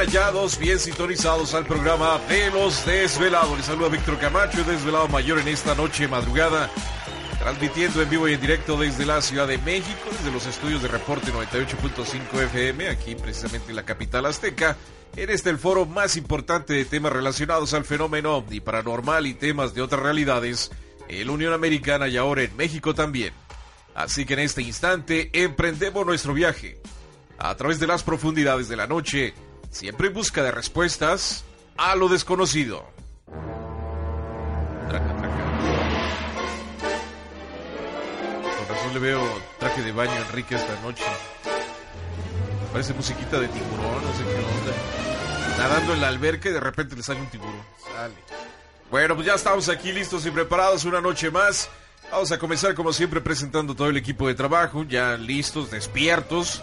Hallados, bien sintonizados al programa de los desvelados. Les saluda Víctor Camacho, desvelado mayor en esta noche madrugada, transmitiendo en vivo y en directo desde la Ciudad de México, desde los estudios de Reporte 98.5 FM, aquí precisamente en la capital azteca. En este el foro más importante de temas relacionados al fenómeno y paranormal y temas de otras realidades en la Unión Americana y ahora en México también. Así que en este instante emprendemos nuestro viaje a través de las profundidades de la noche siempre en busca de respuestas a lo desconocido. Traca, traca. Con razón le veo traje de baño a Enrique esta noche. Parece musiquita de tiburón, no sé qué onda. Nadando en la alberca y de repente le sale un tiburón. Sale. Bueno, pues ya estamos aquí listos y preparados una noche más. Vamos a comenzar como siempre presentando todo el equipo de trabajo, ya listos, despiertos.